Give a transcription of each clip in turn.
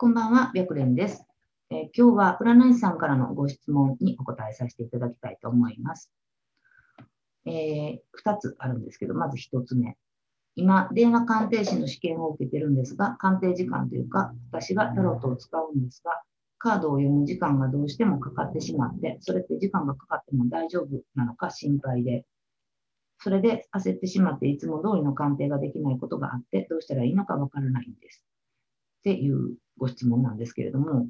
こんばんは、白蓮です、えー今日は占い師さんからのご質問にお答えさせていただきたいと思います。えー2つあるんですけど、まず1つ目。今、電話鑑定士の試験を受けてるんですが、鑑定時間というか、私がタロットを使うんですが、カードを読む時間がどうしてもかかってしまって、それって時間がかかっても大丈夫なのか心配で、それで焦ってしまっていつも通りの鑑定ができないことがあって、どうしたらいいのかわからないんです。っていうご質問なんですけれども、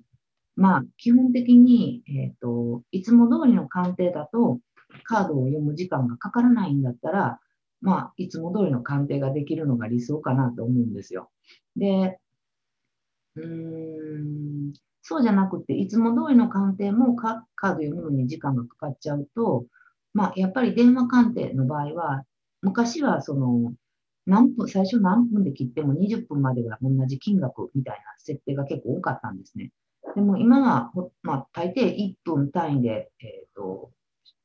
まあ、基本的に、えっ、と、いつも通りの鑑定だと、カードを読む時間がかからないんだったら、まあ、いつも通りの鑑定ができるのが理想かなと思うんですよ。で、うーん、そうじゃなくて、いつも通りの鑑定もカカード読むのに時間がかかっちゃうと、まあ、やっぱり電話鑑定の場合は、昔はその、何分、最初何分で切っても20分までが同じ金額みたいな設定が結構多かったんですね。でも今は、まあ、大抵1分単位で、えー、と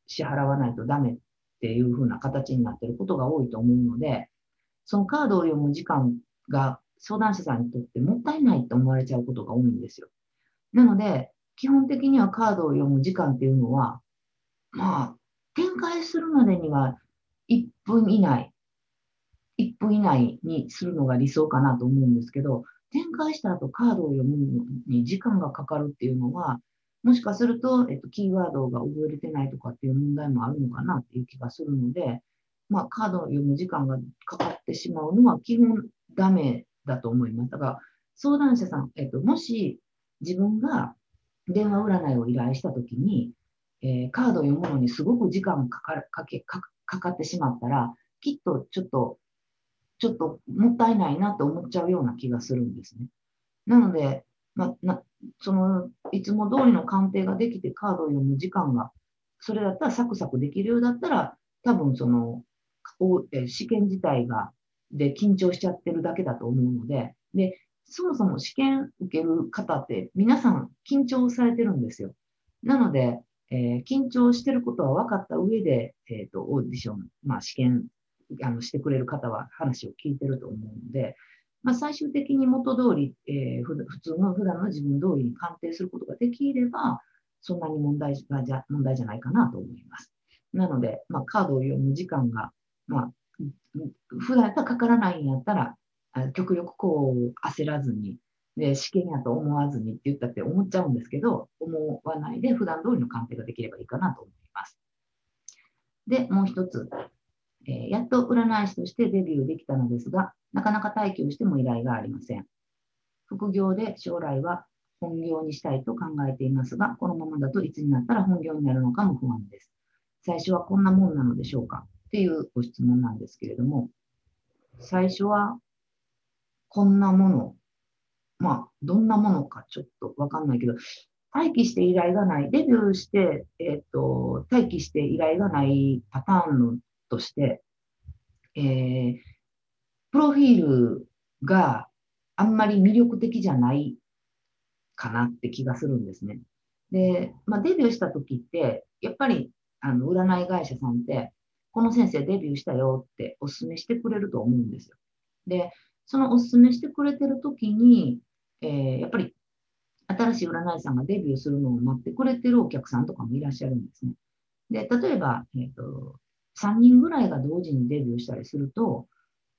支払わないとダメっていう風な形になってることが多いと思うので、そのカードを読む時間が相談者さんにとってもったいないと思われちゃうことが多いんですよ。なので、基本的にはカードを読む時間っていうのは、まあ、展開するまでには1分以内、1分以内にするのが理想かなと思うんですけど、展開した後カードを読むのに時間がかかるっていうのは、もしかすると、えっと、キーワードが覚えれてないとかっていう問題もあるのかなっていう気がするので、まあ、カードを読む時間がかかってしまうのは基本ダメだと思います。だから、相談者さん、えっと、もし自分が電話占いを依頼したときに、えーカードを読むのにすごく時間がかかかけかかってしまったら、きっとちょっと、ちょっともったいないなと思っちゃうような気がするんですね。なので、ま、なそのいつも通りの鑑定ができてカードを読む時間が、それだったらサクサクできるようだったら、多分そのおえ試験自体がで緊張しちゃってるだけだと思うので、でそもそも試験受ける方って皆さん緊張されてるんですよ。なので、えー緊張してることは分かった上で、えー、とオーディション、まあ、試験あのしてくれる方は話を聞いてると思うので、まあ、最終的に元通り、えー普通の普段の自分通りに鑑定することができれば、そんなに問題がじゃ問題じゃないかなと思います。なので、まあ、カードを読む時間が、まあ、うん普段やったらかからないんやったら、極力こう焦らずに、で試験やと思わずにって言ったって思っちゃうんですけど、思わないで普段通りの鑑定ができればいいかなと思います。で、もう一つ、えやっと占い師としてデビューできたのですが、なかなか待機をしても依頼がありません。副業で将来は本業にしたいと考えていますが、このままだといつになったら本業になるのかも不安です。最初はこんなもんなのでしょうか？っていうご質問なんですけれども、最初はこんなもの、まあ、どんなものかちょっとわかんないけど、待機して依頼がない、デビューして、えっ、と、待機して依頼がないパターンのとして、えープロフィールがあんまり魅力的じゃないかなって気がするんですね。で、まあ、デビューした時って、やっぱりあの占い会社さんって、この先生デビューしたよってお勧めしてくれると思うんですよ。で、そのお勧めしてくれてる時に、えーやっぱり新しい占い師さんがデビューするのを待ってくれてるお客さんとかもいらっしゃるんですね。で、例えば、えっ、と、3人ぐらいが同時にデビューしたりすると、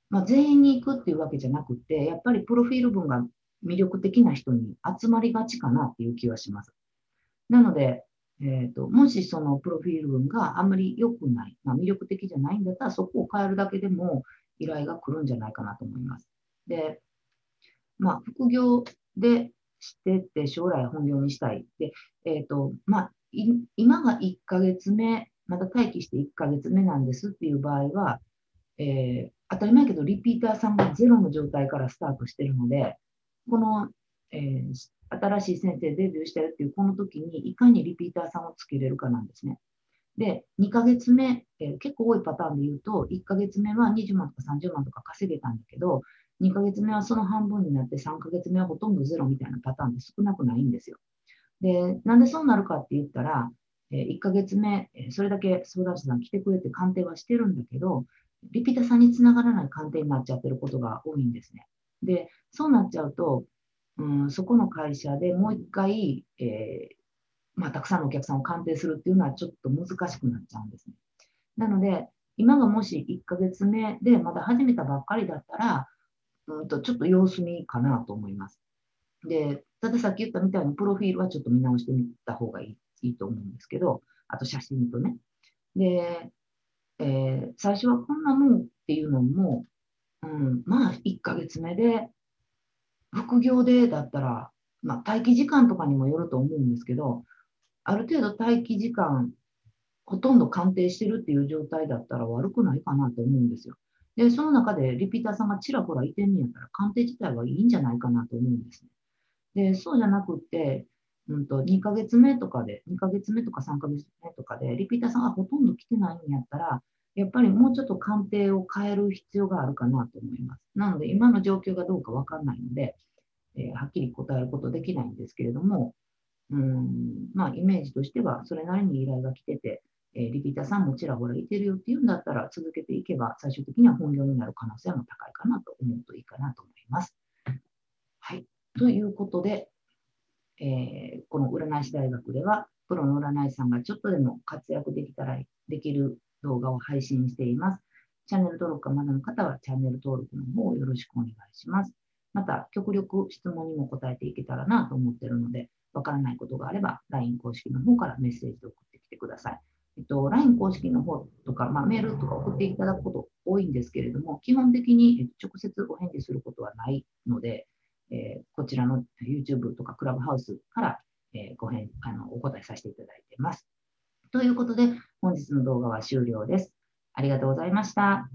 まあ、全員に行くっていうわけじゃなくて、やっぱりプロフィール文が魅力的な人に集まりがちかなっていう気はします。なので、えー、ともしそのプロフィール文があんまり良くない、まあ、魅力的じゃないんだったら、そこを変えるだけでも依頼が来るんじゃないかなと思います。で、まあ、副業でしてって将来本業にしたい。で、えっ、と、まあ、今が1ヶ月目、また待機して1ヶ月目なんですっていう場合は、えー当たり前けど、リピーターさんがゼロの状態からスタートしてるので、この、えー新しい先生デビューしてるっていうこの時にいかにリピーターさんをつけれるかなんですね。で、2ヶ月目、えー結構多いパターンで言うと、1ヶ月目は20万とか30万とか稼げたんだけど、2ヶ月目はその半分になって、3ヶ月目はほとんどゼロみたいなパターンって少なくないんですよ。で、なんでそうなるかって言ったら、え1ヶ月目、それだけ相談者さん来てくれて鑑定はしてるんだけど、リピーターさんにつながらない鑑定になっちゃってることが多いんですね。で、そうなっちゃうと、うん、そこの会社でもう一回、えー、まあ、たくさんのお客さんを鑑定するっていうのはちょっと難しくなっちゃうんですね。なので、今がもし1ヶ月目でまだ始めたばっかりだったら、うんとちょっと様子見かなと思います。で、たださっき言ったみたいにプロフィールはちょっと見直してみた方がいいいいと思うんですけど、あと写真とね。で、えー、最初はこんなもんっていうのも、うん、まあ1ヶ月目で、副業でだったら、まあ待機時間とかにもよると思うんですけど、ある程度待機時間、ほとんど鑑定してるっていう状態だったら悪くないかなと思うんですよ。で、その中でリピーターさんがちらほらいてんねやったら、鑑定自体はいいんじゃないかなと思うんですね。で、そうじゃなくって、うんと、2ヶ月目とかで、2ヶ月目とか3ヶ月目とかで、リピーターさんがほとんど来てないんやったら、やっぱりもうちょっと鑑定を変える必要があるかなと思います。なので、今の状況がどうかわかんないので、えー、はっきり答えることできないんですけれども、うんまあ、イメージとしては、それなりに依頼が来てて、えー、リピーターさんもちらほらいてるよっていうんだったら、続けていけば、最終的には本業になる可能性も高いかなと思うといいかなと思います。はい。ということで、えー、この占い師大学では、プロの占い師さんがちょっとでも活躍できたら、できる動画を配信しています。チャンネル登録がまだの方は、チャンネル登録の方をよろしくお願いします。また、極力質問にも答えていけたらなと思っているので、わからないことがあれば、LINE 公式の方からメッセージで送ってきてください。えっと、LINE 公式の方とか、まあ、メールとか送っていただくこと多いんですけれども、基本的に直接お返事することはないので、えー、こちらの YouTube とかクラブハウスから、えー、ご返あのお答えさせていただいています。ということで、本日の動画は終了です。ありがとうございました。